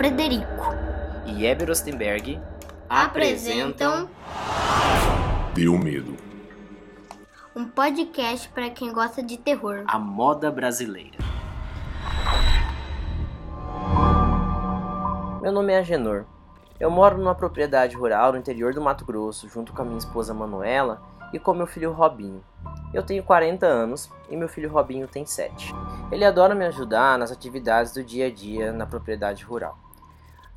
Frederico e Eber Ostenberg apresentam Deu medo. um podcast para quem gosta de terror. a moda brasileira. Meu nome é Agenor. Eu moro numa propriedade rural no interior do Mato Grosso, junto com a minha esposa Manuela e com meu filho Robinho. Eu tenho 40 anos e meu filho Robinho tem 7. Ele adora me ajudar nas atividades do dia a dia na propriedade rural.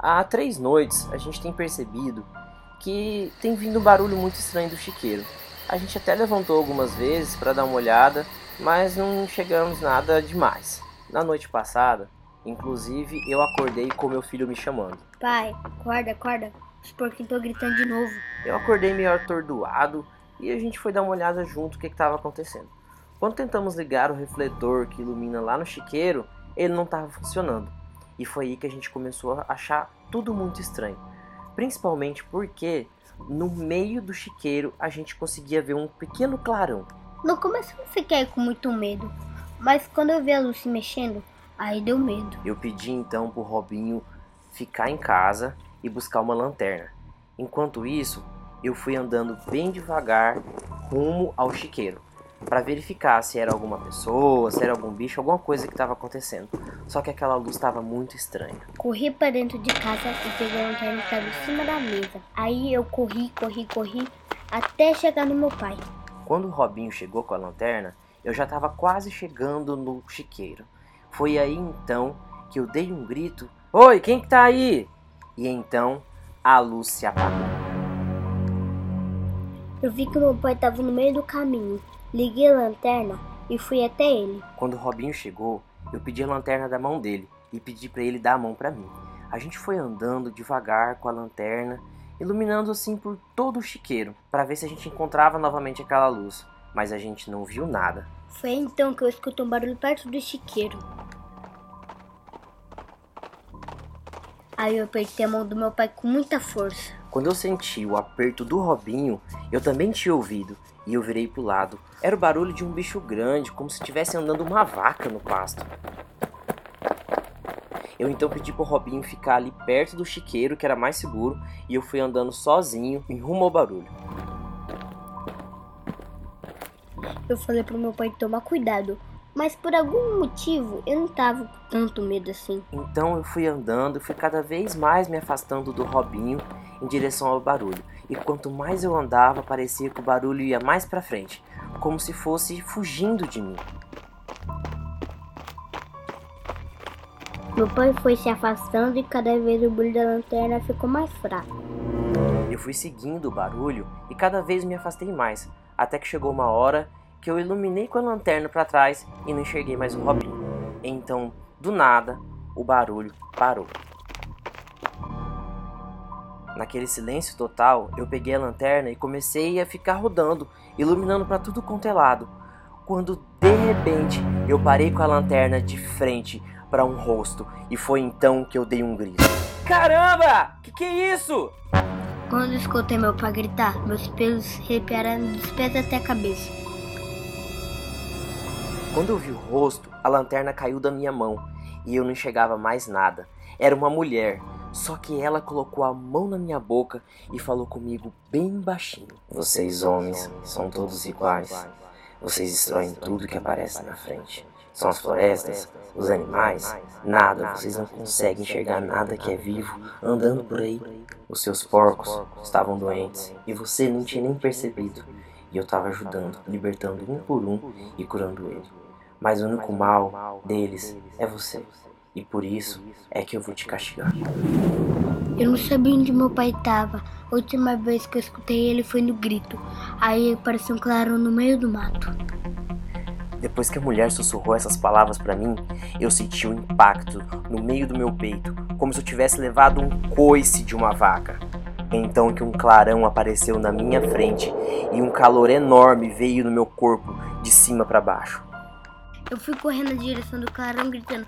Há três noites a gente tem percebido que tem vindo um barulho muito estranho do chiqueiro. A gente até levantou algumas vezes para dar uma olhada, mas não chegamos nada demais. Na noite passada, inclusive, eu acordei com meu filho me chamando. Pai, acorda, acorda. Os porquinhos estão gritando de novo. Eu acordei meio atordoado e a gente foi dar uma olhada junto o que estava acontecendo. Quando tentamos ligar o refletor que ilumina lá no chiqueiro, ele não estava funcionando. E foi aí que a gente começou a achar tudo muito estranho. Principalmente porque no meio do chiqueiro a gente conseguia ver um pequeno clarão. No começo eu fiquei com muito medo, mas quando eu vi a luz se mexendo, aí deu medo. Eu pedi então pro Robinho ficar em casa e buscar uma lanterna. Enquanto isso, eu fui andando bem devagar rumo ao chiqueiro para verificar se era alguma pessoa, se era algum bicho, alguma coisa que estava acontecendo. Só que aquela luz estava muito estranha. Corri para dentro de casa e peguei a lanterna que estava em cima da mesa. Aí eu corri, corri, corri até chegar no meu pai. Quando o Robinho chegou com a lanterna, eu já estava quase chegando no chiqueiro. Foi aí então que eu dei um grito: Oi, quem que tá aí? E então a luz se apagou. Eu vi que meu pai estava no meio do caminho. Liguei a lanterna e fui até ele. Quando o Robinho chegou, eu pedi a lanterna da mão dele e pedi para ele dar a mão para mim. A gente foi andando devagar com a lanterna, iluminando assim por todo o chiqueiro, para ver se a gente encontrava novamente aquela luz, mas a gente não viu nada. Foi então que eu escutei um barulho perto do chiqueiro. Aí eu apertei a mão do meu pai com muita força. Quando eu senti o aperto do Robinho, eu também tinha ouvido e eu virei pro lado. Era o barulho de um bicho grande, como se estivesse andando uma vaca no pasto. Eu então pedi pro Robinho ficar ali perto do chiqueiro, que era mais seguro, e eu fui andando sozinho em rumo ao barulho. Eu falei pro meu pai tomar cuidado, mas por algum motivo eu não tava com tanto medo assim. Então eu fui andando e fui cada vez mais me afastando do Robinho em direção ao barulho. E quanto mais eu andava, parecia que o barulho ia mais pra frente, como se fosse fugindo de mim. Meu pai foi se afastando e cada vez o brilho da lanterna ficou mais fraco. Eu fui seguindo o barulho e cada vez me afastei mais, até que chegou uma hora que eu iluminei com a lanterna para trás e não enxerguei mais o Robinho. Então, do nada, o barulho parou. Naquele silêncio total, eu peguei a lanterna e comecei a ficar rodando, iluminando para tudo quanto é lado. Quando de repente eu parei com a lanterna de frente para um rosto e foi então que eu dei um grito. Caramba! Que que é isso? Quando escutei meu pai gritar, meus pelos arrepiaram dos pés até a cabeça. Quando eu vi o rosto, a lanterna caiu da minha mão e eu não enxergava mais nada. Era uma mulher, só que ela colocou a mão na minha boca e falou comigo bem baixinho: Vocês, homens, são todos iguais. Vocês destroem tudo que aparece na frente. São as florestas, os animais, nada, vocês não conseguem enxergar nada que é vivo andando por aí. Os seus porcos estavam doentes e você não tinha nem percebido. E eu estava ajudando, libertando um por um e curando ele. Mas o único mal deles é você. E por isso é que eu vou te castigar. Eu não sabia onde meu pai estava. A última vez que eu escutei ele foi no grito. Aí apareceu um clarão no meio do mato. Depois que a mulher sussurrou essas palavras para mim, eu senti um impacto no meio do meu peito, como se eu tivesse levado um coice de uma vaca. Então que um clarão apareceu na minha frente e um calor enorme veio no meu corpo de cima para baixo. Eu fui correndo na direção do clarão gritando!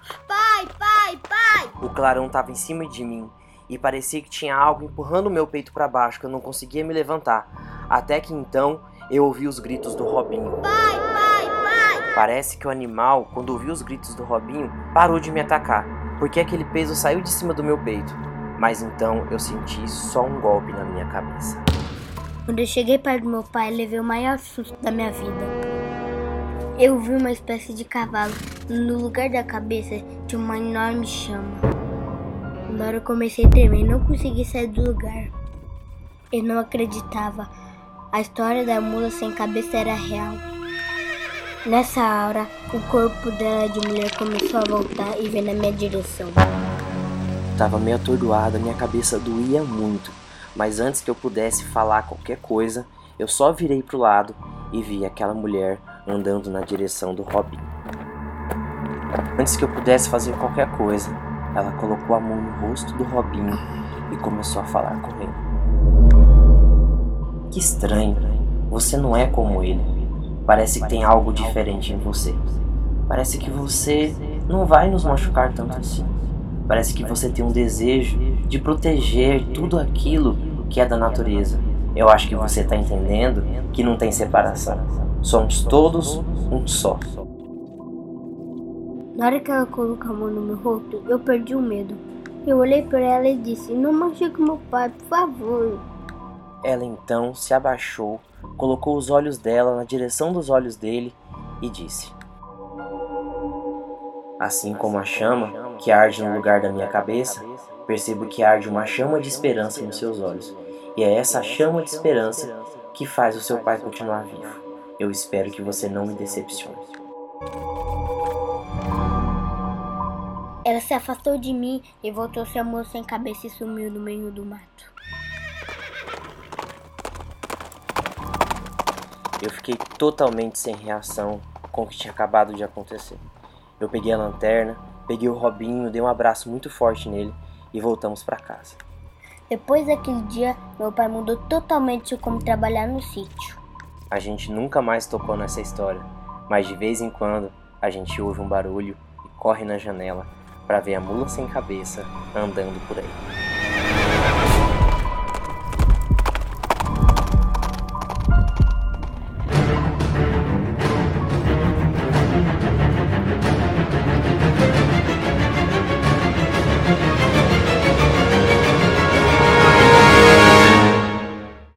O clarão estava em cima de mim e parecia que tinha algo empurrando o meu peito para baixo que eu não conseguia me levantar. Até que então eu ouvi os gritos do Robinho. Pai, pai, pai! Parece que o animal, quando ouviu os gritos do Robinho, parou de me atacar. porque aquele peso saiu de cima do meu peito, mas então eu senti só um golpe na minha cabeça. Quando eu cheguei perto do meu pai, levei o maior susto da minha vida. Eu vi uma espécie de cavalo. No lugar da cabeça tinha uma enorme chama. Na hora eu comecei a tremer não consegui sair do lugar. Eu não acreditava. A história da mula sem cabeça era real. Nessa hora, o corpo dela de mulher começou a voltar e veio na minha direção. Tava meio atordoada, minha cabeça doía muito mas antes que eu pudesse falar qualquer coisa, eu só virei pro lado e vi aquela mulher andando na direção do Robin. Antes que eu pudesse fazer qualquer coisa, ela colocou a mão no rosto do Robinho e começou a falar com ele. Que estranho, você não é como ele. Parece que tem algo diferente em você. Parece que você não vai nos machucar tanto assim. Parece que você tem um desejo de proteger tudo aquilo que é da natureza. Eu acho que você está entendendo que não tem separação. Somos todos um só. Na hora que ela colocou a mão no meu rosto, eu perdi o medo. Eu olhei para ela e disse: Não machuque meu pai, por favor. Ela então se abaixou, colocou os olhos dela na direção dos olhos dele e disse: Assim como a chama que arde no lugar da minha cabeça, percebo que arde uma chama de esperança nos seus olhos. E é essa chama de esperança que faz o seu pai continuar vivo. Eu espero que você não me decepcione. Ela se afastou de mim e voltou seu amor sem cabeça e sumiu no meio do mato. Eu fiquei totalmente sem reação com o que tinha acabado de acontecer. Eu peguei a lanterna, peguei o Robinho, dei um abraço muito forte nele e voltamos para casa. Depois daquele dia, meu pai mudou totalmente como trabalhar no sítio. A gente nunca mais tocou nessa história, mas de vez em quando a gente ouve um barulho e corre na janela para ver a mula sem cabeça andando por aí.